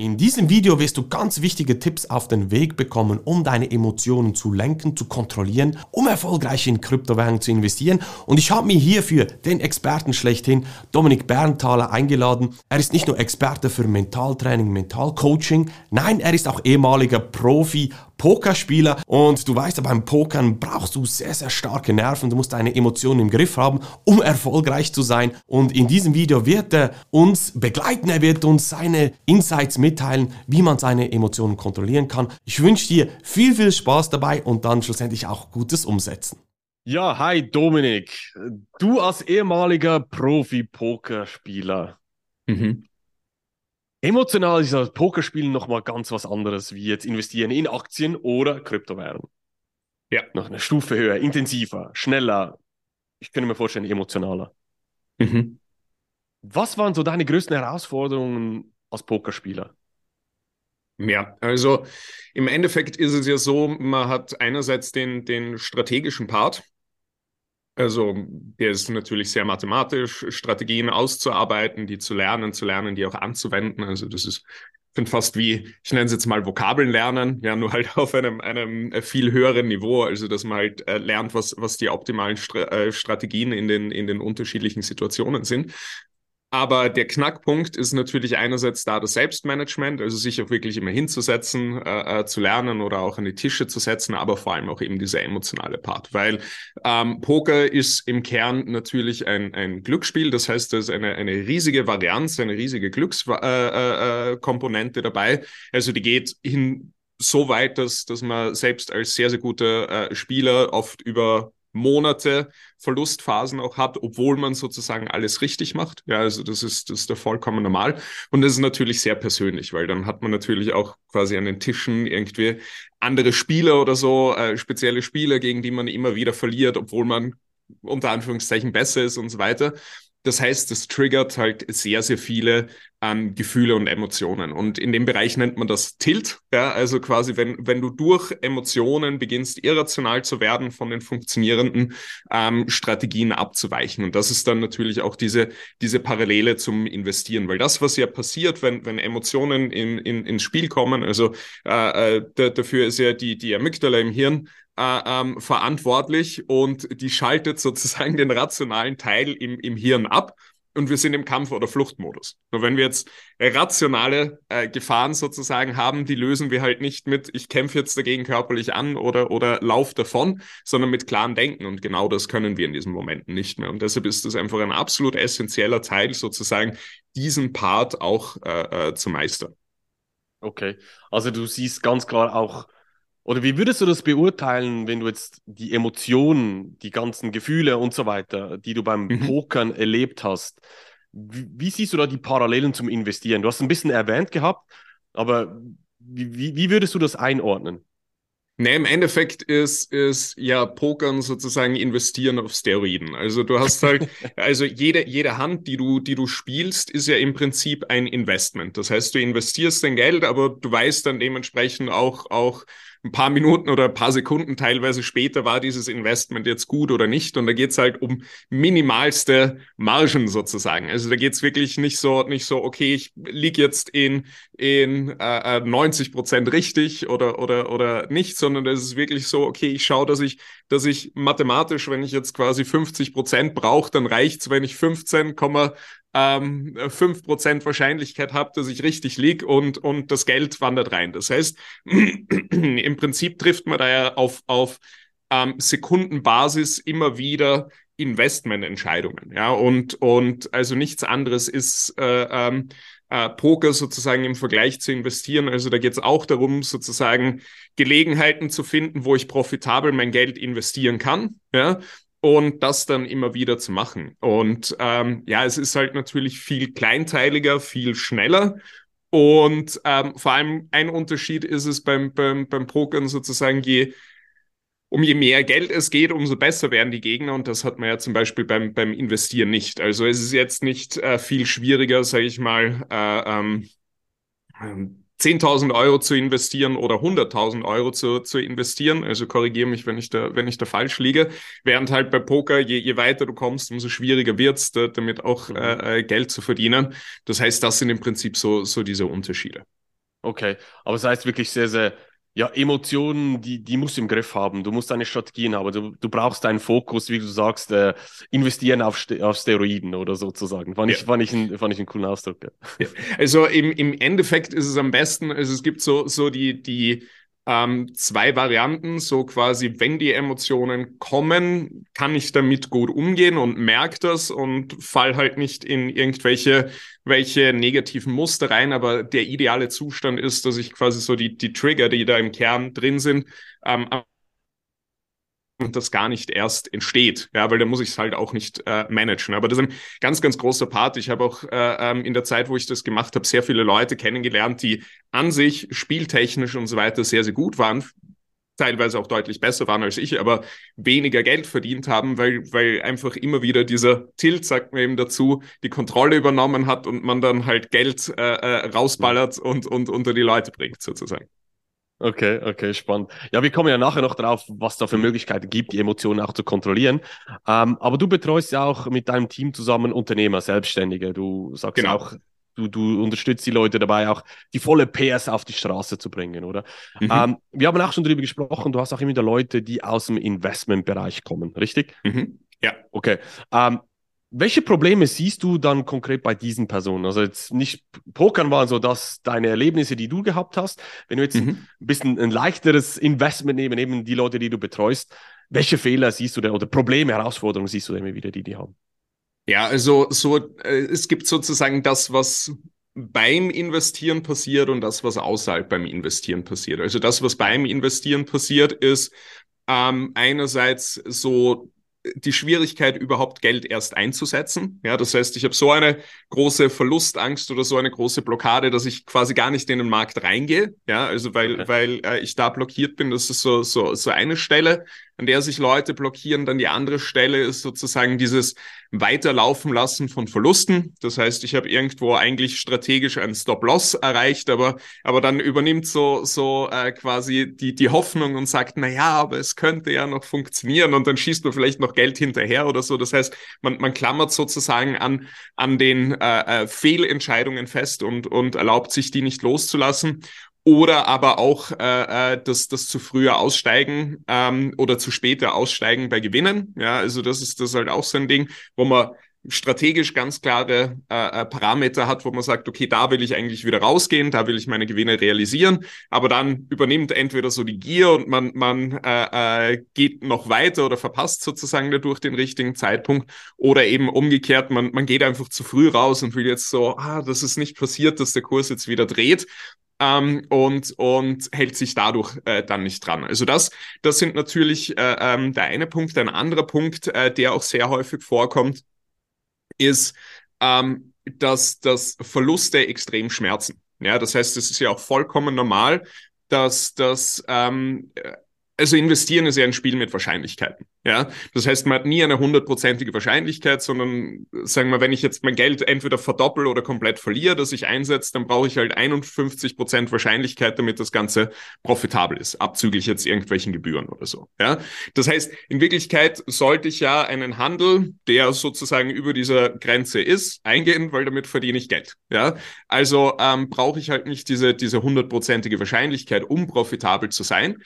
In diesem Video wirst du ganz wichtige Tipps auf den Weg bekommen, um deine Emotionen zu lenken, zu kontrollieren, um erfolgreich in Kryptowährungen zu investieren. Und ich habe mir hierfür den Experten schlechthin, Dominik Bernthaler, eingeladen. Er ist nicht nur Experte für Mentaltraining, Mentalcoaching, nein, er ist auch ehemaliger Profi Pokerspieler und du weißt, beim Pokern brauchst du sehr, sehr starke Nerven, du musst deine Emotionen im Griff haben, um erfolgreich zu sein. Und in diesem Video wird er uns begleiten, er wird uns seine Insights mitteilen, wie man seine Emotionen kontrollieren kann. Ich wünsche dir viel, viel Spaß dabei und dann schlussendlich auch gutes Umsetzen. Ja, hi Dominik. Du als ehemaliger Profi-Pokerspieler. Mhm. Emotional ist das Pokerspielen nochmal ganz was anderes, wie jetzt investieren in Aktien oder Kryptowährungen. Ja. Noch eine Stufe höher, intensiver, schneller. Ich könnte mir vorstellen, emotionaler. Mhm. Was waren so deine größten Herausforderungen als Pokerspieler? Ja, also im Endeffekt ist es ja so, man hat einerseits den, den strategischen Part, also der ist natürlich sehr mathematisch, Strategien auszuarbeiten, die zu lernen, zu lernen, die auch anzuwenden. Also das ist, ich finde fast wie, ich nenne es jetzt mal Vokabeln lernen, ja, nur halt auf einem, einem viel höheren Niveau, also dass man halt äh, lernt, was, was die optimalen Stra äh, Strategien in den, in den unterschiedlichen Situationen sind. Aber der Knackpunkt ist natürlich einerseits da das Selbstmanagement, also sich auch wirklich immer hinzusetzen, äh, äh, zu lernen oder auch an die Tische zu setzen, aber vor allem auch eben dieser emotionale Part. Weil ähm, Poker ist im Kern natürlich ein, ein Glücksspiel, das heißt, da ist eine, eine riesige Varianz, eine riesige Glückskomponente äh, äh, dabei. Also die geht hin so weit, dass, dass man selbst als sehr, sehr guter äh, Spieler oft über Monate Verlustphasen auch hat, obwohl man sozusagen alles richtig macht. Ja, also das ist, das ist da vollkommen normal. Und das ist natürlich sehr persönlich, weil dann hat man natürlich auch quasi an den Tischen irgendwie andere Spieler oder so, äh, spezielle Spieler, gegen die man immer wieder verliert, obwohl man unter Anführungszeichen besser ist und so weiter. Das heißt, das triggert halt sehr, sehr viele ähm, Gefühle und Emotionen. Und in dem Bereich nennt man das Tilt. Ja, also quasi, wenn, wenn du durch Emotionen beginnst, irrational zu werden, von den funktionierenden ähm, Strategien abzuweichen. Und das ist dann natürlich auch diese, diese Parallele zum Investieren. Weil das, was ja passiert, wenn, wenn Emotionen in, in, ins Spiel kommen, also äh, äh, dafür ist ja die, die Amygdala im Hirn äh, ähm, verantwortlich und die schaltet sozusagen den rationalen Teil im, im Hirn ab und wir sind im Kampf- oder Fluchtmodus. Nur wenn wir jetzt rationale äh, Gefahren sozusagen haben, die lösen wir halt nicht mit, ich kämpfe jetzt dagegen körperlich an oder, oder lauf davon, sondern mit klarem Denken. Und genau das können wir in diesen Momenten nicht mehr. Und deshalb ist es einfach ein absolut essentieller Teil, sozusagen diesen Part auch äh, äh, zu meistern. Okay, also du siehst ganz klar auch oder wie würdest du das beurteilen, wenn du jetzt die Emotionen, die ganzen Gefühle und so weiter, die du beim mhm. Pokern erlebt hast, wie, wie, siehst du da die Parallelen zum Investieren? Du hast ein bisschen erwähnt gehabt, aber wie, wie würdest du das einordnen? Ne, im Endeffekt ist, ist ja Pokern sozusagen investieren auf Steroiden. Also du hast halt, also jede, jede Hand, die du, die du spielst, ist ja im Prinzip ein Investment. Das heißt, du investierst dein Geld, aber du weißt dann dementsprechend auch, auch, ein paar Minuten oder ein paar Sekunden teilweise später war dieses Investment jetzt gut oder nicht. Und da geht's halt um minimalste Margen sozusagen. Also da geht's wirklich nicht so, nicht so, okay, ich lieg jetzt in, in äh, 90 äh, Prozent richtig oder, oder, oder nicht, sondern es ist wirklich so, okay, ich schaue, dass ich, dass ich mathematisch, wenn ich jetzt quasi 50 Prozent brauche, dann reicht's, wenn ich 15, ähm, 5% Wahrscheinlichkeit habe, dass ich richtig liege und, und das Geld wandert rein. Das heißt, im Prinzip trifft man da ja auf, auf ähm, Sekundenbasis immer wieder Investmententscheidungen. Ja, und, und also nichts anderes ist äh, ähm, äh, Poker sozusagen im Vergleich zu investieren. Also da geht es auch darum, sozusagen Gelegenheiten zu finden, wo ich profitabel mein Geld investieren kann. Ja, und das dann immer wieder zu machen. Und ähm, ja, es ist halt natürlich viel kleinteiliger, viel schneller. Und ähm, vor allem ein Unterschied ist es beim, beim, beim Pokern sozusagen, je, um je mehr Geld es geht, umso besser werden die Gegner. Und das hat man ja zum Beispiel beim, beim Investieren nicht. Also es ist jetzt nicht äh, viel schwieriger, sage ich mal, äh, ähm, 10.000 Euro zu investieren oder 100.000 Euro zu, zu investieren. Also korrigiere mich, wenn ich da, wenn ich da falsch liege. Während halt bei Poker, je, je weiter du kommst, umso schwieriger wird's, da, damit auch mhm. äh, äh, Geld zu verdienen. Das heißt, das sind im Prinzip so, so diese Unterschiede. Okay, aber das heißt wirklich sehr, sehr ja, Emotionen, die, die musst du im Griff haben. Du musst deine Strategien haben. Du, du brauchst deinen Fokus, wie du sagst, äh, investieren auf, Ste auf Steroiden oder sozusagen. Fand, ja. ich, fand, ich, ein, fand ich einen coolen Ausdruck. Ja. Ja. Also im, im Endeffekt ist es am besten, also es gibt so, so die, die ähm, zwei Varianten, so quasi, wenn die Emotionen kommen, kann ich damit gut umgehen und merke das und fall halt nicht in irgendwelche welche negativen Muster rein, aber der ideale Zustand ist, dass ich quasi so die, die Trigger, die da im Kern drin sind, ähm, das gar nicht erst entsteht, ja, weil da muss ich es halt auch nicht äh, managen. Aber das ist ein ganz, ganz großer Part. Ich habe auch äh, ähm, in der Zeit, wo ich das gemacht habe, sehr viele Leute kennengelernt, die an sich spieltechnisch und so weiter sehr, sehr gut waren, teilweise auch deutlich besser waren als ich, aber weniger Geld verdient haben, weil, weil einfach immer wieder dieser Tilt, sagt man eben dazu, die Kontrolle übernommen hat und man dann halt Geld äh, äh, rausballert und, und unter die Leute bringt, sozusagen. Okay, okay, spannend. Ja, wir kommen ja nachher noch drauf, was da für Möglichkeiten gibt, die Emotionen auch zu kontrollieren. Ähm, aber du betreust ja auch mit deinem Team zusammen Unternehmer, Selbstständige. Du sagst genau. auch, du, du unterstützt die Leute dabei, auch die volle PS auf die Straße zu bringen, oder? Mhm. Ähm, wir haben auch schon darüber gesprochen, du hast auch immer wieder Leute, die aus dem Investmentbereich kommen, richtig? Mhm. Ja. Okay. Ähm, welche Probleme siehst du dann konkret bei diesen Personen? Also jetzt nicht Pokern waren so, dass deine Erlebnisse, die du gehabt hast, wenn du jetzt mhm. ein bisschen ein leichteres Investment nehmen, eben die Leute, die du betreust, welche Fehler siehst du da oder Probleme, Herausforderungen siehst du immer wieder, die die haben? Ja, also so, äh, es gibt sozusagen das, was beim Investieren passiert und das, was außerhalb beim Investieren passiert. Also das, was beim Investieren passiert, ist ähm, einerseits so die Schwierigkeit, überhaupt Geld erst einzusetzen. Ja, das heißt, ich habe so eine große Verlustangst oder so eine große Blockade, dass ich quasi gar nicht in den Markt reingehe. Ja, also weil, okay. weil äh, ich da blockiert bin. Das ist so, so, so eine Stelle an der sich Leute blockieren. Dann die andere Stelle ist sozusagen dieses Weiterlaufen lassen von Verlusten. Das heißt, ich habe irgendwo eigentlich strategisch einen Stop-Loss erreicht, aber, aber dann übernimmt so, so äh, quasi die, die Hoffnung und sagt, na ja, aber es könnte ja noch funktionieren und dann schießt man vielleicht noch Geld hinterher oder so. Das heißt, man, man klammert sozusagen an, an den äh, äh, Fehlentscheidungen fest und, und erlaubt sich, die nicht loszulassen oder aber auch äh, äh, das, das zu früher aussteigen ähm, oder zu später aussteigen bei Gewinnen. Ja, also das ist das halt auch so ein Ding, wo man strategisch ganz klare äh, äh, Parameter hat, wo man sagt, okay, da will ich eigentlich wieder rausgehen, da will ich meine Gewinne realisieren, aber dann übernimmt entweder so die Gier und man, man äh, äh, geht noch weiter oder verpasst sozusagen dadurch den richtigen Zeitpunkt. Oder eben umgekehrt, man, man geht einfach zu früh raus und will jetzt so, ah, das ist nicht passiert, dass der Kurs jetzt wieder dreht ähm, und, und hält sich dadurch äh, dann nicht dran. Also das, das sind natürlich äh, ähm, der eine Punkt. Ein anderer Punkt, äh, der auch sehr häufig vorkommt, ist, ähm, dass, dass Verluste extrem schmerzen. Ja, das heißt, es ist ja auch vollkommen normal, dass, dass ähm, also investieren ist ja ein Spiel mit Wahrscheinlichkeiten. Ja, das heißt, man hat nie eine hundertprozentige Wahrscheinlichkeit, sondern sagen wir, wenn ich jetzt mein Geld entweder verdoppel oder komplett verliere, dass ich einsetze, dann brauche ich halt 51 Prozent Wahrscheinlichkeit, damit das Ganze profitabel ist, abzüglich jetzt irgendwelchen Gebühren oder so. Ja, das heißt, in Wirklichkeit sollte ich ja einen Handel, der sozusagen über dieser Grenze ist, eingehen, weil damit verdiene ich Geld. Ja, also ähm, brauche ich halt nicht diese diese hundertprozentige Wahrscheinlichkeit, um profitabel zu sein.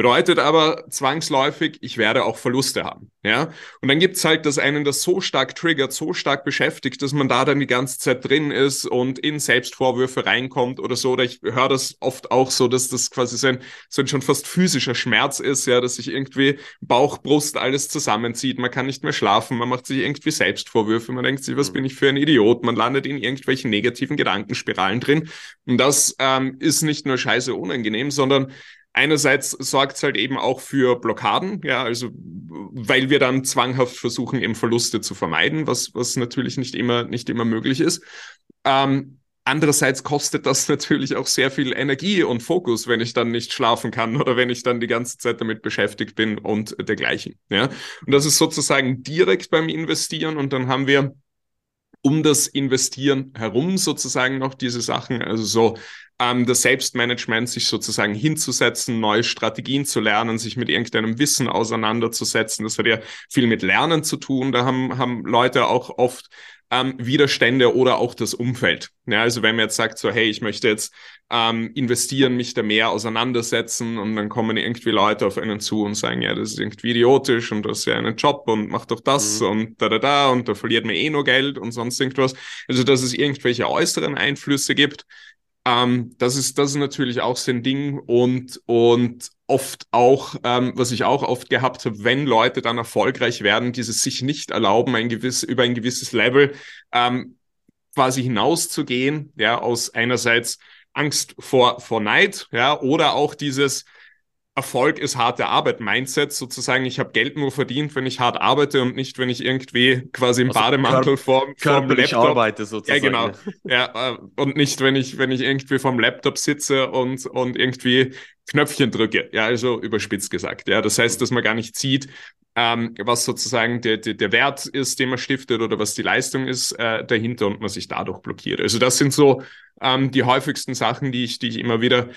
Bedeutet aber zwangsläufig, ich werde auch Verluste haben. Ja? Und dann gibt's halt, dass einen das so stark triggert, so stark beschäftigt, dass man da dann die ganze Zeit drin ist und in Selbstvorwürfe reinkommt oder so. Oder ich höre das oft auch so, dass das quasi so ein, so ein schon fast physischer Schmerz ist, ja, dass sich irgendwie Bauch, Brust alles zusammenzieht, man kann nicht mehr schlafen, man macht sich irgendwie Selbstvorwürfe, man denkt sich, was mhm. bin ich für ein Idiot, man landet in irgendwelchen negativen Gedankenspiralen drin. Und das ähm, ist nicht nur scheiße unangenehm, sondern Einerseits sorgt es halt eben auch für Blockaden, ja, also weil wir dann zwanghaft versuchen, eben Verluste zu vermeiden, was, was natürlich nicht immer, nicht immer möglich ist. Ähm, andererseits kostet das natürlich auch sehr viel Energie und Fokus, wenn ich dann nicht schlafen kann oder wenn ich dann die ganze Zeit damit beschäftigt bin und dergleichen. Ja, und das ist sozusagen direkt beim Investieren und dann haben wir um das Investieren herum sozusagen noch diese Sachen, also so ähm, das Selbstmanagement, sich sozusagen hinzusetzen, neue Strategien zu lernen, sich mit irgendeinem Wissen auseinanderzusetzen. Das hat ja viel mit Lernen zu tun. Da haben, haben Leute auch oft ähm, Widerstände oder auch das Umfeld. Ja, also wenn man jetzt sagt, so, hey, ich möchte jetzt ähm, investieren, mich da mehr auseinandersetzen und dann kommen irgendwie Leute auf einen zu und sagen, ja, das ist irgendwie idiotisch und das ist ja einen Job und mach doch das mhm. und da, da, da und da verliert man eh nur Geld und sonst irgendwas. Also, dass es irgendwelche äußeren Einflüsse gibt, ähm, das ist, das ist natürlich auch so ein Ding und, und oft auch, ähm, was ich auch oft gehabt habe, wenn Leute dann erfolgreich werden, dieses sich nicht erlauben, ein gewiss, über ein gewisses Level ähm, quasi hinauszugehen, ja, aus einerseits Angst vor, vor Neid, ja, oder auch dieses, Erfolg ist harte Arbeit Mindset sozusagen. Ich habe Geld nur verdient, wenn ich hart arbeite und nicht, wenn ich irgendwie quasi im also Bademantel vorm, vorm Laptop arbeite sozusagen. Ja, genau. Ja, äh, und nicht, wenn ich, wenn ich irgendwie vorm Laptop sitze und, und irgendwie Knöpfchen drücke. Ja, also überspitzt gesagt. Ja, das heißt, dass man gar nicht sieht, ähm, was sozusagen der, der, der Wert ist, den man stiftet oder was die Leistung ist äh, dahinter und man sich dadurch blockiert. Also das sind so ähm, die häufigsten Sachen, die ich, die ich immer wieder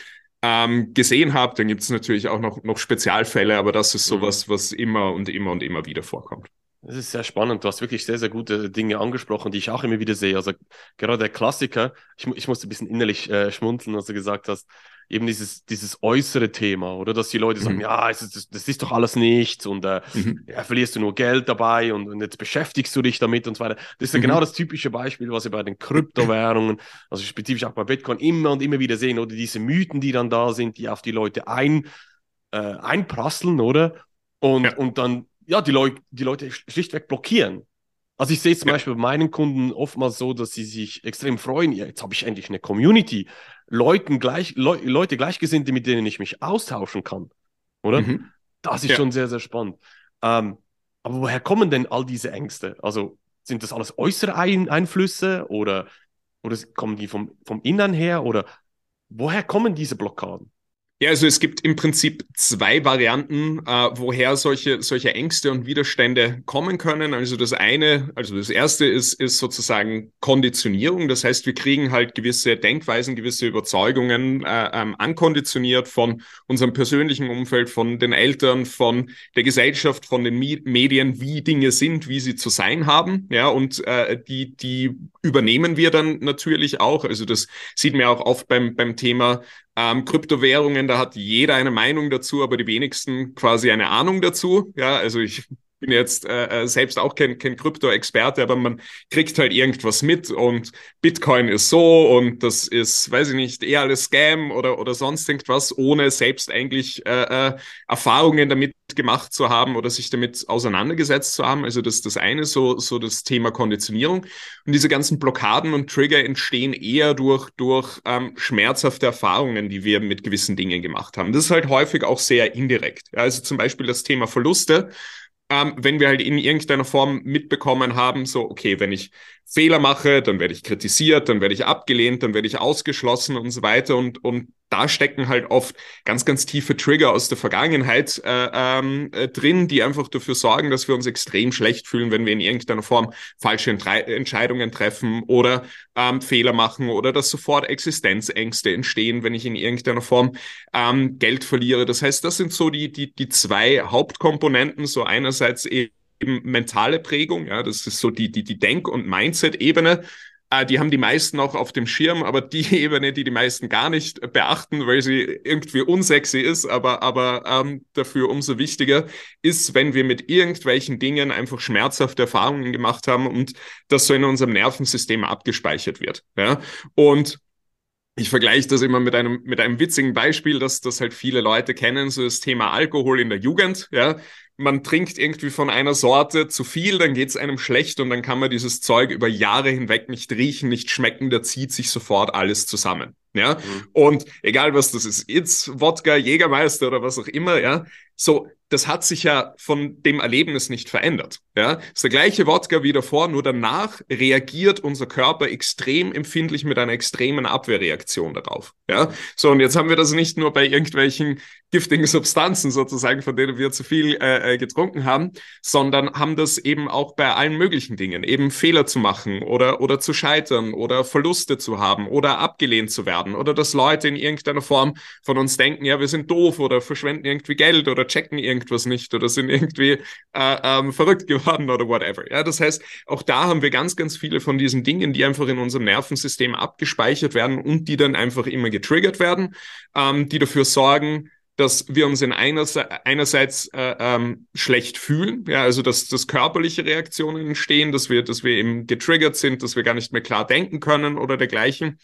ähm, gesehen habe. Dann gibt es natürlich auch noch, noch Spezialfälle, aber das ist sowas, mhm. was immer und immer und immer wieder vorkommt. Das ist sehr spannend. Du hast wirklich sehr, sehr gute Dinge angesprochen, die ich auch immer wieder sehe. Also gerade der Klassiker, ich, ich musste ein bisschen innerlich äh, schmunzeln, als du gesagt hast, eben dieses, dieses äußere Thema, oder? Dass die Leute sagen, mhm. ja, das, das, ist doch alles nichts und äh, mhm. ja, verlierst du nur Geld dabei und, und, jetzt beschäftigst du dich damit und so weiter. Das ist ja mhm. genau das typische Beispiel, was wir bei den Kryptowährungen, also spezifisch auch bei Bitcoin, immer und immer wieder sehen, oder diese Mythen, die dann da sind, die auf die Leute ein, äh, einprasseln, oder? Und, ja. und dann, ja, die, Leu die Leute schlichtweg blockieren. Also ich sehe zum ja. Beispiel bei meinen Kunden oftmals so, dass sie sich extrem freuen, ja, jetzt habe ich endlich eine Community, Leuten gleich, Le Leute Gleichgesinnte, mit denen ich mich austauschen kann. Oder? Mhm. Das ist ja. schon sehr, sehr spannend. Ähm, aber woher kommen denn all diese Ängste? Also sind das alles äußere Ein Einflüsse oder, oder kommen die vom, vom Innern her? Oder woher kommen diese Blockaden? Ja, also es gibt im Prinzip zwei Varianten, äh, woher solche, solche Ängste und Widerstände kommen können. Also das eine, also das erste ist, ist sozusagen Konditionierung. Das heißt, wir kriegen halt gewisse Denkweisen, gewisse Überzeugungen äh, ähm, ankonditioniert von unserem persönlichen Umfeld, von den Eltern, von der Gesellschaft, von den Medien, wie Dinge sind, wie sie zu sein haben. Ja, und äh, die, die übernehmen wir dann natürlich auch. Also das sieht man auch oft beim, beim Thema ähm, Kryptowährungen, da hat jeder eine Meinung dazu, aber die wenigsten quasi eine Ahnung dazu. Ja, also ich bin jetzt äh, äh, selbst auch kein, kein Krypto-Experte, aber man kriegt halt irgendwas mit und Bitcoin ist so und das ist, weiß ich nicht, eher alles Scam oder, oder sonst irgendwas, ohne selbst eigentlich äh, äh, Erfahrungen damit gemacht zu haben oder sich damit auseinandergesetzt zu haben. Also das das eine, so, so das Thema Konditionierung. Und diese ganzen Blockaden und Trigger entstehen eher durch, durch ähm, schmerzhafte Erfahrungen, die wir mit gewissen Dingen gemacht haben. Das ist halt häufig auch sehr indirekt. Also zum Beispiel das Thema Verluste ähm, wenn wir halt in irgendeiner Form mitbekommen haben, so, okay, wenn ich Fehler mache, dann werde ich kritisiert, dann werde ich abgelehnt, dann werde ich ausgeschlossen und so weiter. Und, und da stecken halt oft ganz, ganz tiefe Trigger aus der Vergangenheit äh, ähm, äh, drin, die einfach dafür sorgen, dass wir uns extrem schlecht fühlen, wenn wir in irgendeiner Form falsche Entre Entscheidungen treffen oder ähm, Fehler machen oder dass sofort Existenzängste entstehen, wenn ich in irgendeiner Form ähm, Geld verliere. Das heißt, das sind so die, die, die zwei Hauptkomponenten, so einerseits eben mentale Prägung, ja, das ist so die, die, die Denk- und Mindset-Ebene. Äh, die haben die meisten auch auf dem Schirm, aber die Ebene, die die meisten gar nicht beachten, weil sie irgendwie unsexy ist, aber, aber ähm, dafür umso wichtiger ist, wenn wir mit irgendwelchen Dingen einfach schmerzhafte Erfahrungen gemacht haben und das so in unserem Nervensystem abgespeichert wird. Ja? Und ich vergleiche das immer mit einem, mit einem witzigen Beispiel, dass das halt viele Leute kennen, so das Thema Alkohol in der Jugend. Ja, man trinkt irgendwie von einer Sorte zu viel, dann geht es einem schlecht und dann kann man dieses Zeug über Jahre hinweg nicht riechen, nicht schmecken, da zieht sich sofort alles zusammen. Ja, mhm. und egal was das ist, jetzt Wodka, Jägermeister oder was auch immer, ja, so das hat sich ja von dem Erlebnis nicht verändert. Ja, das ist der gleiche Wodka wie davor, nur danach reagiert unser Körper extrem empfindlich mit einer extremen Abwehrreaktion darauf. Ja, so und jetzt haben wir das nicht nur bei irgendwelchen giftigen Substanzen sozusagen, von denen wir zu viel äh, äh getrunken haben, sondern haben das eben auch bei allen möglichen Dingen, eben Fehler zu machen oder oder zu scheitern oder Verluste zu haben oder abgelehnt zu werden oder dass Leute in irgendeiner Form von uns denken, ja, wir sind doof oder verschwenden irgendwie Geld oder checken irgendwas nicht oder sind irgendwie äh, ähm, verrückt geworden oder whatever. Ja, das heißt, auch da haben wir ganz, ganz viele von diesen Dingen, die einfach in unserem Nervensystem abgespeichert werden und die dann einfach immer getriggert werden, ähm, die dafür sorgen, dass wir uns in einer, einerseits äh, ähm, schlecht fühlen, ja, also dass, dass körperliche Reaktionen entstehen, dass wir, dass wir eben getriggert sind, dass wir gar nicht mehr klar denken können oder dergleichen.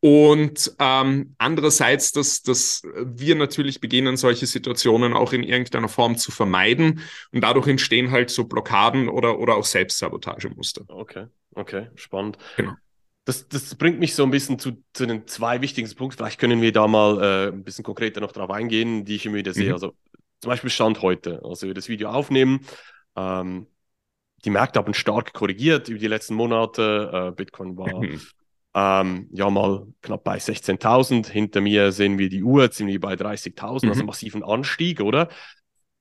Und ähm, andererseits, dass, dass wir natürlich beginnen, solche Situationen auch in irgendeiner Form zu vermeiden. Und dadurch entstehen halt so Blockaden oder, oder auch Selbstsabotagemuster. Okay, okay, spannend. Genau. Das, das bringt mich so ein bisschen zu, zu den zwei wichtigsten Punkten. Vielleicht können wir da mal äh, ein bisschen konkreter noch drauf eingehen, die ich immer wieder sehe. Mhm. Also zum Beispiel Stand heute, also wir das Video aufnehmen. Ähm, die Märkte haben stark korrigiert über die letzten Monate. Äh, Bitcoin war mhm. Ähm, ja, mal knapp bei 16.000. Hinter mir sehen wir die Uhr ziemlich bei 30.000, also mhm. also massiven Anstieg, oder?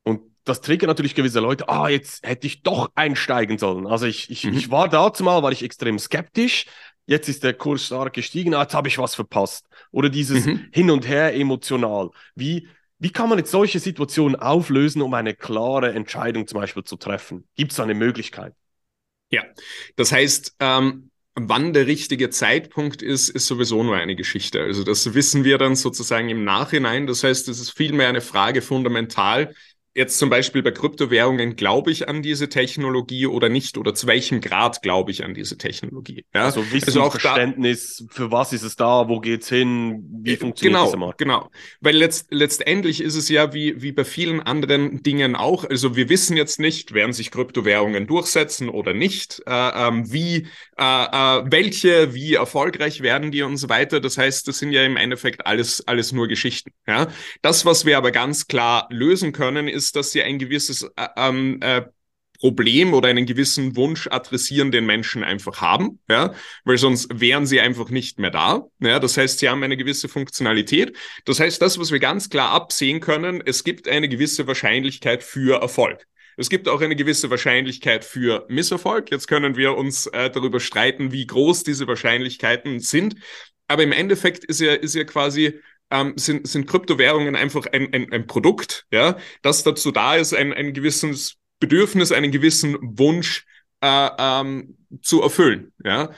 Und das triggert natürlich gewisse Leute, ah, jetzt hätte ich doch einsteigen sollen. Also ich, ich, mhm. ich war dazu mal, war ich extrem skeptisch. Jetzt ist der Kurs stark gestiegen, ah, jetzt habe ich was verpasst. Oder dieses mhm. Hin und Her emotional. Wie, wie kann man jetzt solche Situationen auflösen, um eine klare Entscheidung zum Beispiel zu treffen? Gibt es eine Möglichkeit? Ja, das heißt, ähm, Wann der richtige Zeitpunkt ist, ist sowieso nur eine Geschichte. Also das wissen wir dann sozusagen im Nachhinein. Das heißt, es ist vielmehr eine Frage fundamental, jetzt zum Beispiel bei Kryptowährungen, glaube ich an diese Technologie oder nicht? Oder zu welchem Grad glaube ich an diese Technologie? Ja? Also Wissensverständnis, also für was ist es da, wo geht's hin, wie äh, funktioniert genau, das immer? Genau, weil letzt, letztendlich ist es ja wie, wie bei vielen anderen Dingen auch, also wir wissen jetzt nicht, werden sich Kryptowährungen durchsetzen oder nicht, äh, ähm, wie, äh, äh, welche, wie erfolgreich werden die und so weiter. Das heißt, das sind ja im Endeffekt alles, alles nur Geschichten. Ja? Das, was wir aber ganz klar lösen können, ist, ist, dass sie ein gewisses äh, ähm, äh, Problem oder einen gewissen Wunsch adressieren den Menschen einfach haben, ja, weil sonst wären sie einfach nicht mehr da. Ja, das heißt, sie haben eine gewisse Funktionalität. Das heißt, das, was wir ganz klar absehen können, es gibt eine gewisse Wahrscheinlichkeit für Erfolg. Es gibt auch eine gewisse Wahrscheinlichkeit für Misserfolg. Jetzt können wir uns äh, darüber streiten, wie groß diese Wahrscheinlichkeiten sind. Aber im Endeffekt ist ja, ist ja quasi ähm, sind, sind Kryptowährungen einfach ein, ein, ein Produkt, ja, das dazu da ist, ein, ein gewisses Bedürfnis, einen gewissen Wunsch äh, ähm, zu erfüllen, ja.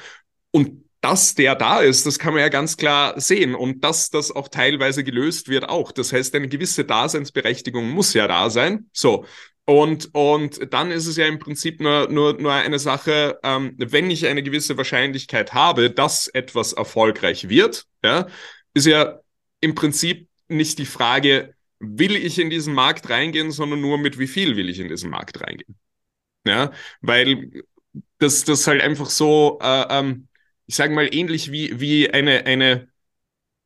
Und dass der da ist, das kann man ja ganz klar sehen und dass das auch teilweise gelöst wird auch. Das heißt, eine gewisse Daseinsberechtigung muss ja da sein. So. Und, und dann ist es ja im Prinzip nur, nur, nur eine Sache, ähm, wenn ich eine gewisse Wahrscheinlichkeit habe, dass etwas erfolgreich wird, ja, ist ja im Prinzip nicht die Frage, will ich in diesen Markt reingehen, sondern nur mit wie viel will ich in diesen Markt reingehen. Ja, weil das, das halt einfach so, äh, ähm, ich sage mal, ähnlich wie, wie eine, eine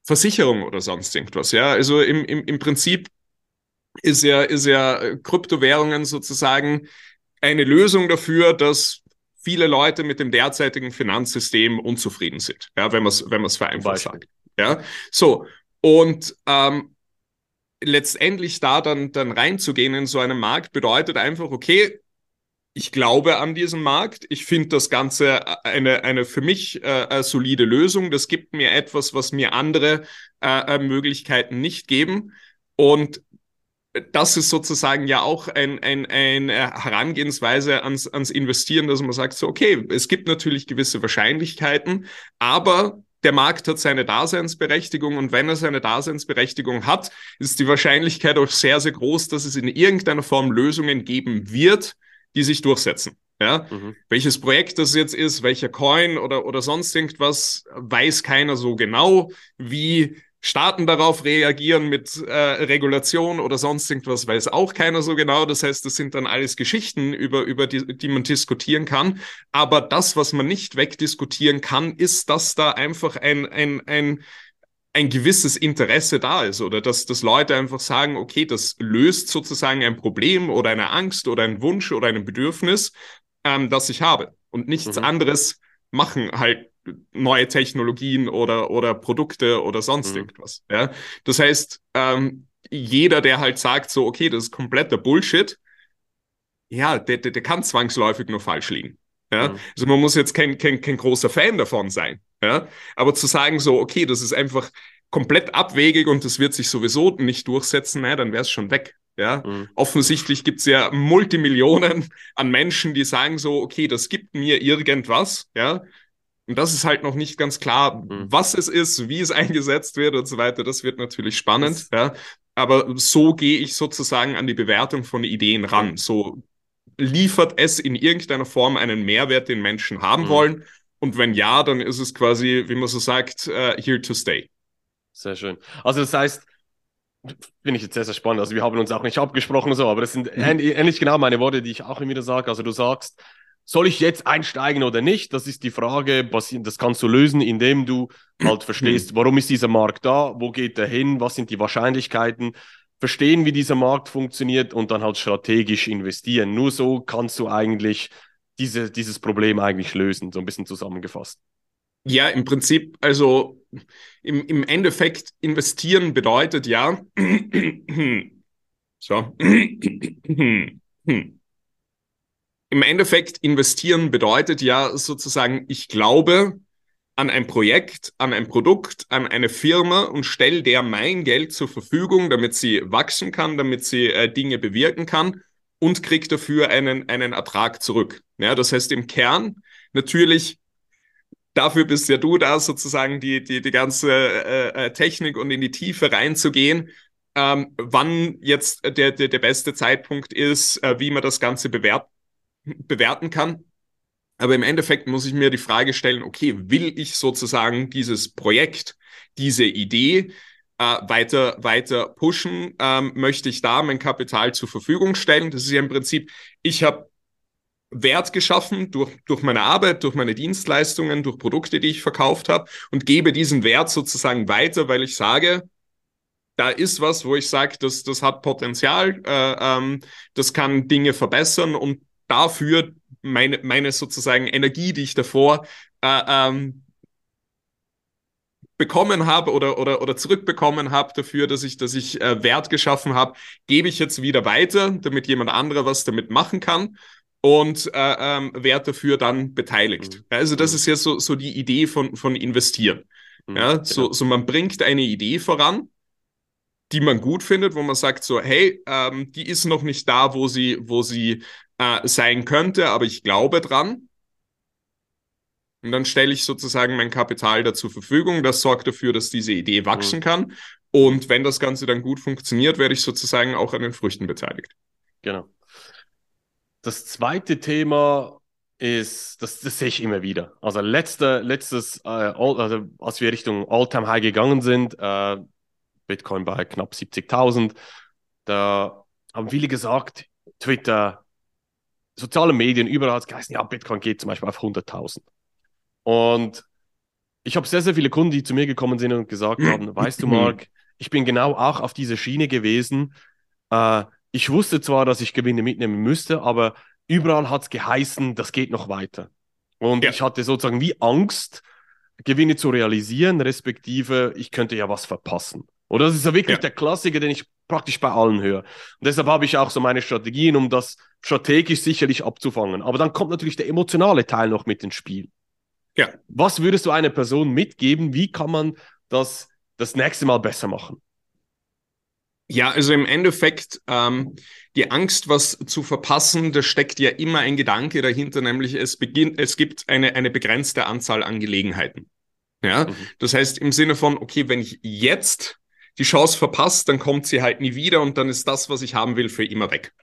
Versicherung oder sonst irgendwas. Ja, also im, im, im Prinzip ist ja, ist ja Kryptowährungen sozusagen eine Lösung dafür, dass viele Leute mit dem derzeitigen Finanzsystem unzufrieden sind. Ja, wenn man es wenn man's vereinfacht sagt. Ja, so. Und ähm, letztendlich da dann, dann reinzugehen in so einen Markt bedeutet einfach, okay, ich glaube an diesen Markt. Ich finde das Ganze äh, eine, eine für mich äh, äh, solide Lösung. Das gibt mir etwas, was mir andere äh, äh, Möglichkeiten nicht geben. Und das ist sozusagen ja auch ein, ein, eine Herangehensweise ans, ans Investieren, dass man sagt, so, okay, es gibt natürlich gewisse Wahrscheinlichkeiten, aber der Markt hat seine Daseinsberechtigung und wenn er seine Daseinsberechtigung hat, ist die Wahrscheinlichkeit auch sehr, sehr groß, dass es in irgendeiner Form Lösungen geben wird, die sich durchsetzen. Ja? Mhm. Welches Projekt das jetzt ist, welcher Coin oder, oder sonst irgendwas, weiß keiner so genau, wie Staaten darauf reagieren mit äh, Regulation oder sonst irgendwas, weiß auch keiner so genau. Das heißt, das sind dann alles Geschichten, über, über die, die man diskutieren kann. Aber das, was man nicht wegdiskutieren kann, ist, dass da einfach ein, ein, ein ein gewisses Interesse da ist oder dass, dass Leute einfach sagen, okay, das löst sozusagen ein Problem oder eine Angst oder einen Wunsch oder ein Bedürfnis, ähm, das ich habe und nichts mhm. anderes machen halt neue Technologien oder, oder Produkte oder sonst mhm. irgendwas. Ja? Das heißt, ähm, jeder, der halt sagt, so, okay, das ist kompletter Bullshit, ja, der, der, der kann zwangsläufig nur falsch liegen. Ja? Mhm. Also man muss jetzt kein, kein, kein großer Fan davon sein. Ja? Aber zu sagen so, okay, das ist einfach komplett abwegig und das wird sich sowieso nicht durchsetzen, naja, dann wäre es schon weg. Ja, mhm. offensichtlich gibt es ja Multimillionen an Menschen, die sagen so, okay, das gibt mir irgendwas, ja. Und das ist halt noch nicht ganz klar, mhm. was es ist, wie es eingesetzt wird und so weiter. Das wird natürlich spannend, das ja. Aber so gehe ich sozusagen an die Bewertung von Ideen ran. So liefert es in irgendeiner Form einen Mehrwert, den Menschen haben mhm. wollen. Und wenn ja, dann ist es quasi, wie man so sagt, uh, here to stay. Sehr schön. Also das heißt, finde ich jetzt sehr, sehr spannend. Also wir haben uns auch nicht abgesprochen so, aber das sind mhm. ähnlich genau meine Worte, die ich auch immer wieder sage. Also du sagst, soll ich jetzt einsteigen oder nicht? Das ist die Frage, das kannst du lösen, indem du halt verstehst, warum ist dieser Markt da, wo geht er hin, was sind die Wahrscheinlichkeiten, verstehen, wie dieser Markt funktioniert und dann halt strategisch investieren. Nur so kannst du eigentlich diese, dieses Problem eigentlich lösen, so ein bisschen zusammengefasst. Ja, im Prinzip, also im, im Endeffekt investieren bedeutet ja, so, im Endeffekt investieren bedeutet ja sozusagen, ich glaube an ein Projekt, an ein Produkt, an eine Firma und stelle der mein Geld zur Verfügung, damit sie wachsen kann, damit sie äh, Dinge bewirken kann und kriege dafür einen, einen Ertrag zurück. Ja, das heißt im Kern natürlich dafür bist ja du da, sozusagen die, die, die ganze äh, äh Technik und in die Tiefe reinzugehen ähm, wann jetzt der, der, der beste Zeitpunkt ist, äh, wie man das Ganze bewert, bewerten kann. Aber im Endeffekt muss ich mir die Frage stellen, okay, will ich sozusagen dieses Projekt, diese Idee äh, weiter, weiter pushen? Ähm, möchte ich da mein Kapital zur Verfügung stellen? Das ist ja im Prinzip, ich habe Wert geschaffen durch, durch meine Arbeit, durch meine Dienstleistungen, durch Produkte, die ich verkauft habe und gebe diesen Wert sozusagen weiter, weil ich sage, da ist was, wo ich sage, das, das hat Potenzial, äh, ähm, das kann Dinge verbessern und dafür meine, meine sozusagen Energie, die ich davor äh, ähm, bekommen habe oder, oder, oder zurückbekommen habe dafür, dass ich, dass ich äh, Wert geschaffen habe, gebe ich jetzt wieder weiter, damit jemand anderer was damit machen kann und äh, ähm, Wert dafür dann beteiligt. Mhm. Also das mhm. ist ja so, so die Idee von, von investieren. Mhm. Ja, so, so man bringt eine Idee voran, die man gut findet, wo man sagt so, hey, ähm, die ist noch nicht da, wo sie, wo sie äh, sein könnte, aber ich glaube dran. Und dann stelle ich sozusagen mein Kapital da zur Verfügung. Das sorgt dafür, dass diese Idee wachsen mhm. kann. Und wenn das Ganze dann gut funktioniert, werde ich sozusagen auch an den Früchten beteiligt. Genau. Das zweite Thema ist, das, das sehe ich immer wieder. Also letzte, letztes, äh, also als wir Richtung All-Time High gegangen sind, äh, Bitcoin bei knapp 70.000, da haben viele gesagt, Twitter, soziale Medien, überall hat es geheißen, ja, Bitcoin geht zum Beispiel auf 100.000. Und ich habe sehr, sehr viele Kunden, die zu mir gekommen sind und gesagt haben, weißt du, Mark, ich bin genau auch auf dieser Schiene gewesen. Äh, ich wusste zwar, dass ich Gewinne mitnehmen müsste, aber überall hat es geheißen, das geht noch weiter. Und ja. ich hatte sozusagen wie Angst, Gewinne zu realisieren, respektive ich könnte ja was verpassen. Oder das ist ja wirklich ja. der Klassiker, den ich praktisch bei allen höre. Und deshalb habe ich auch so meine Strategien, um das strategisch sicherlich abzufangen. Aber dann kommt natürlich der emotionale Teil noch mit ins Spiel. Ja. Was würdest du einer Person mitgeben? Wie kann man das das nächste Mal besser machen? Ja, also im Endeffekt, ähm, die Angst, was zu verpassen, da steckt ja immer ein Gedanke dahinter, nämlich es beginnt, es gibt eine, eine begrenzte Anzahl an Gelegenheiten. Ja, mhm. das heißt im Sinne von, okay, wenn ich jetzt die Chance verpasst, dann kommt sie halt nie wieder und dann ist das, was ich haben will, für immer weg.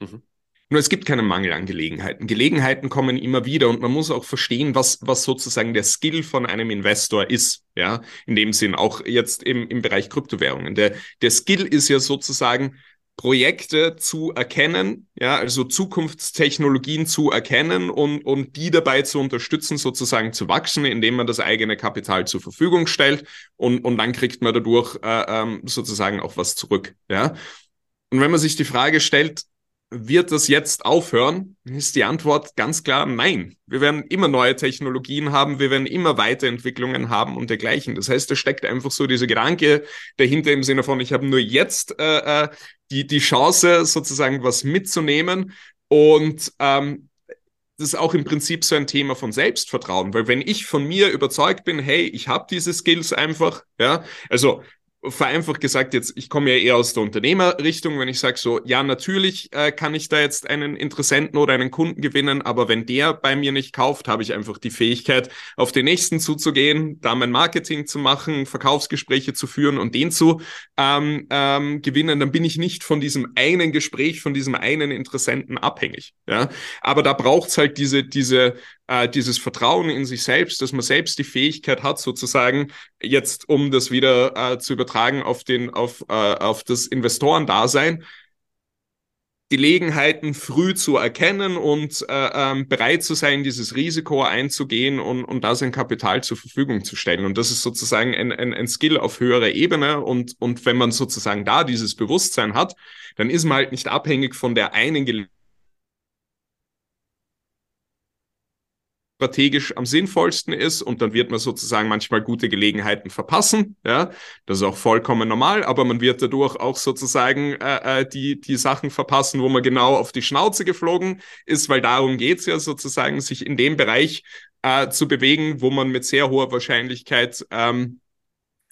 Mhm. Nur es gibt keinen Mangel an Gelegenheiten. Gelegenheiten kommen immer wieder und man muss auch verstehen, was, was sozusagen der Skill von einem Investor ist. Ja, in dem Sinn auch jetzt im, im Bereich Kryptowährungen. Der, der Skill ist ja sozusagen, Projekte zu erkennen, ja, also Zukunftstechnologien zu erkennen und, und die dabei zu unterstützen, sozusagen zu wachsen, indem man das eigene Kapital zur Verfügung stellt und, und dann kriegt man dadurch äh, ähm, sozusagen auch was zurück, ja. Und wenn man sich die Frage stellt, wird das jetzt aufhören? Ist die Antwort ganz klar nein. Wir werden immer neue Technologien haben, wir werden immer Weiterentwicklungen haben und dergleichen. Das heißt, da steckt einfach so dieser Gedanke dahinter im Sinne von, ich habe nur jetzt äh, äh, die, die Chance, sozusagen was mitzunehmen und ähm, das ist auch im Prinzip so ein Thema von Selbstvertrauen, weil wenn ich von mir überzeugt bin, hey, ich habe diese Skills einfach, ja, also vereinfacht gesagt, jetzt, ich komme ja eher aus der Unternehmerrichtung, wenn ich sage so, ja, natürlich äh, kann ich da jetzt einen Interessenten oder einen Kunden gewinnen, aber wenn der bei mir nicht kauft, habe ich einfach die Fähigkeit, auf den nächsten zuzugehen, da mein Marketing zu machen, Verkaufsgespräche zu führen und den zu ähm, ähm, gewinnen, dann bin ich nicht von diesem einen Gespräch, von diesem einen Interessenten abhängig. Ja? Aber da braucht es halt diese, diese äh, dieses Vertrauen in sich selbst, dass man selbst die Fähigkeit hat, sozusagen jetzt, um das wieder äh, zu übertragen auf den, auf, äh, auf das Investorendasein, Gelegenheiten früh zu erkennen und äh, ähm, bereit zu sein, dieses Risiko einzugehen und, und da sein Kapital zur Verfügung zu stellen. Und das ist sozusagen ein, ein, ein Skill auf höherer Ebene. Und, und wenn man sozusagen da dieses Bewusstsein hat, dann ist man halt nicht abhängig von der einen Gelegenheit, strategisch am sinnvollsten ist und dann wird man sozusagen manchmal gute Gelegenheiten verpassen. Ja, das ist auch vollkommen normal, aber man wird dadurch auch sozusagen äh, äh, die, die Sachen verpassen, wo man genau auf die Schnauze geflogen ist, weil darum geht's ja sozusagen, sich in dem Bereich äh, zu bewegen, wo man mit sehr hoher Wahrscheinlichkeit ähm,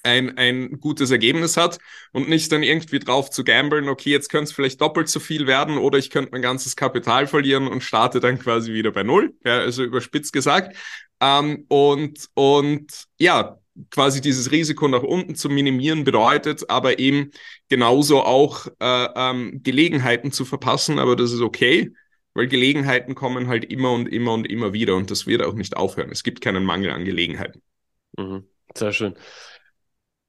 ein, ein gutes Ergebnis hat und nicht dann irgendwie drauf zu gamblen, okay, jetzt könnte es vielleicht doppelt so viel werden oder ich könnte mein ganzes Kapital verlieren und starte dann quasi wieder bei Null, ja, also überspitzt gesagt. Ähm, und, und ja, quasi dieses Risiko nach unten zu minimieren bedeutet, aber eben genauso auch äh, ähm, Gelegenheiten zu verpassen, aber das ist okay, weil Gelegenheiten kommen halt immer und immer und immer wieder und das wird auch nicht aufhören. Es gibt keinen Mangel an Gelegenheiten. Mhm. Sehr schön.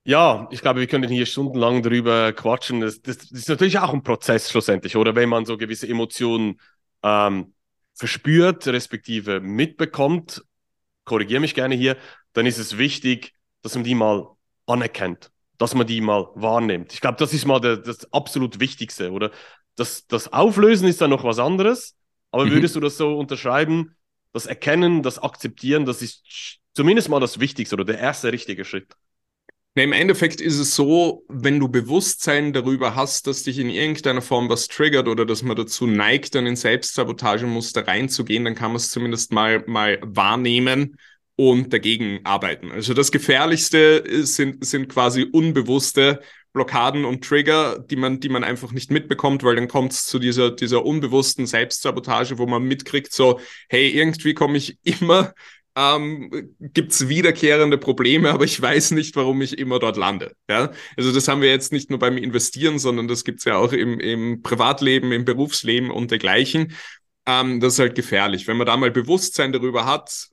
Ja, ich glaube, wir können hier stundenlang darüber quatschen. Das, das, das, ist natürlich auch ein Prozess schlussendlich, oder? Wenn man so gewisse Emotionen ähm, verspürt, respektive mitbekommt, korrigiere mich gerne hier, dann ist es wichtig, dass man die mal anerkennt, dass man die mal wahrnimmt. Ich glaube, das ist mal der, das absolut Wichtigste, oder? Das, das Auflösen ist dann noch was anderes, aber mhm. würdest du das so unterschreiben? Das Erkennen, das Akzeptieren, das ist zumindest mal das Wichtigste oder der erste richtige Schritt. Na, Im Endeffekt ist es so, wenn du Bewusstsein darüber hast, dass dich in irgendeiner Form was triggert oder dass man dazu neigt, dann in Selbstsabotagemuster reinzugehen, dann kann man es zumindest mal, mal wahrnehmen und dagegen arbeiten. Also das Gefährlichste sind, sind quasi unbewusste Blockaden und Trigger, die man, die man einfach nicht mitbekommt, weil dann kommt es zu dieser, dieser unbewussten Selbstsabotage, wo man mitkriegt, so, hey, irgendwie komme ich immer ähm, gibt es wiederkehrende Probleme, aber ich weiß nicht, warum ich immer dort lande. Ja? Also das haben wir jetzt nicht nur beim Investieren, sondern das gibt es ja auch im, im Privatleben, im Berufsleben und dergleichen. Ähm, das ist halt gefährlich. Wenn man da mal Bewusstsein darüber hat,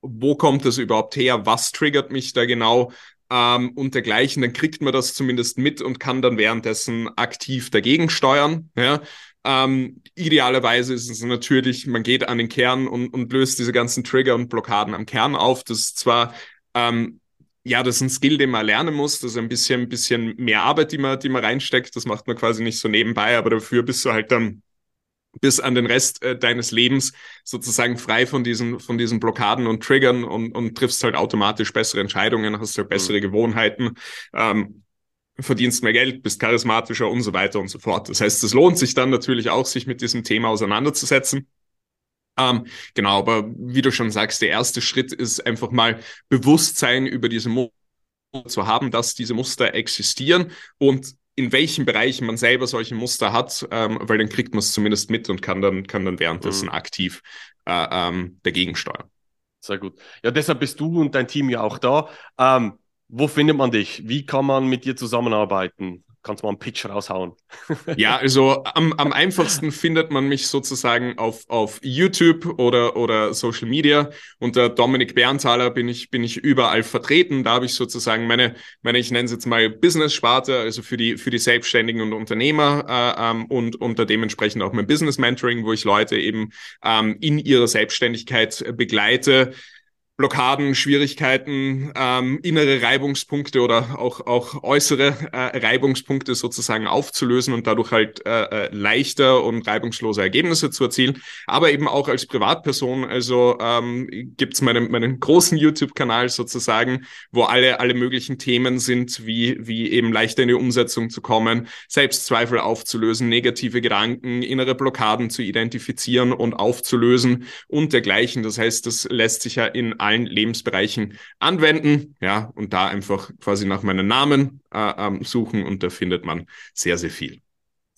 wo kommt das überhaupt her, was triggert mich da genau, ähm, und dergleichen, dann kriegt man das zumindest mit und kann dann währenddessen aktiv dagegen steuern. Ja? Ähm, idealerweise ist es natürlich, man geht an den Kern und, und löst diese ganzen Trigger und Blockaden am Kern auf. Das ist zwar ähm, ja, das ist ein Skill, den man lernen muss. Das ist ein bisschen, ein bisschen mehr Arbeit, die man, die man reinsteckt. Das macht man quasi nicht so nebenbei, aber dafür bist du halt dann bis an den Rest äh, deines Lebens sozusagen frei von diesen, von diesen Blockaden und Triggern und, und triffst halt automatisch bessere Entscheidungen, hast halt bessere mhm. Gewohnheiten. Ähm, verdienst mehr Geld, bist charismatischer und so weiter und so fort. Das heißt, es lohnt sich dann natürlich auch, sich mit diesem Thema auseinanderzusetzen. Ähm, genau, aber wie du schon sagst, der erste Schritt ist einfach mal Bewusstsein über diese Muster zu haben, dass diese Muster existieren und in welchen Bereichen man selber solche Muster hat, ähm, weil dann kriegt man es zumindest mit und kann dann, kann dann währenddessen mhm. aktiv äh, ähm, dagegen steuern. Sehr gut. Ja, deshalb bist du und dein Team ja auch da. Ähm, wo findet man dich? Wie kann man mit dir zusammenarbeiten? kannst mal einen Pitch raushauen. ja, also am, am einfachsten findet man mich sozusagen auf, auf YouTube oder, oder Social Media. Unter Dominik Berntaler bin ich, bin ich überall vertreten. Da habe ich sozusagen meine, meine ich nenne es jetzt mal Business-Sparte, also für die, für die Selbstständigen und Unternehmer äh, ähm, und unter dementsprechend auch mein Business-Mentoring, wo ich Leute eben ähm, in ihrer Selbstständigkeit begleite Blockaden, Schwierigkeiten, ähm, innere Reibungspunkte oder auch, auch äußere äh, Reibungspunkte sozusagen aufzulösen und dadurch halt äh, äh, leichter und reibungslose Ergebnisse zu erzielen. Aber eben auch als Privatperson, also ähm, gibt meinen, meinen großen YouTube-Kanal sozusagen, wo alle, alle möglichen Themen sind, wie, wie eben leichter in die Umsetzung zu kommen, Selbstzweifel aufzulösen, negative Gedanken, innere Blockaden zu identifizieren und aufzulösen und dergleichen. Das heißt, das lässt sich ja in allen Lebensbereichen anwenden. Ja, und da einfach quasi nach meinem Namen äh, ähm, suchen und da findet man sehr, sehr viel.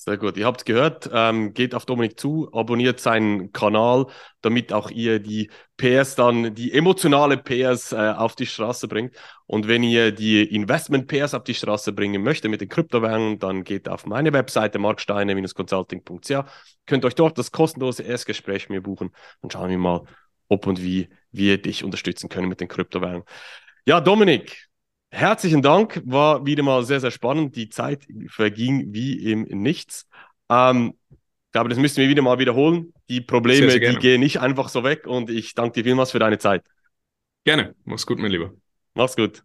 Sehr gut. Ihr habt gehört, ähm, geht auf Dominik zu, abonniert seinen Kanal, damit auch ihr die PS dann, die emotionale PS äh, auf die Straße bringt. Und wenn ihr die Investment PS auf die Straße bringen möchtet mit den Kryptowährungen, dann geht auf meine Webseite marksteine-consulting.ca. Könnt euch dort das kostenlose Erstgespräch mir buchen. Dann schauen wir mal, ob und wie wir dich unterstützen können mit den Kryptowährungen. Ja, Dominik, herzlichen Dank. War wieder mal sehr, sehr spannend. Die Zeit verging wie im Nichts. Ähm, ich glaube, das müssen wir wieder mal wiederholen. Die Probleme, sehr, sehr die gehen nicht einfach so weg und ich danke dir vielmals für deine Zeit. Gerne. Mach's gut, mein Lieber. Mach's gut.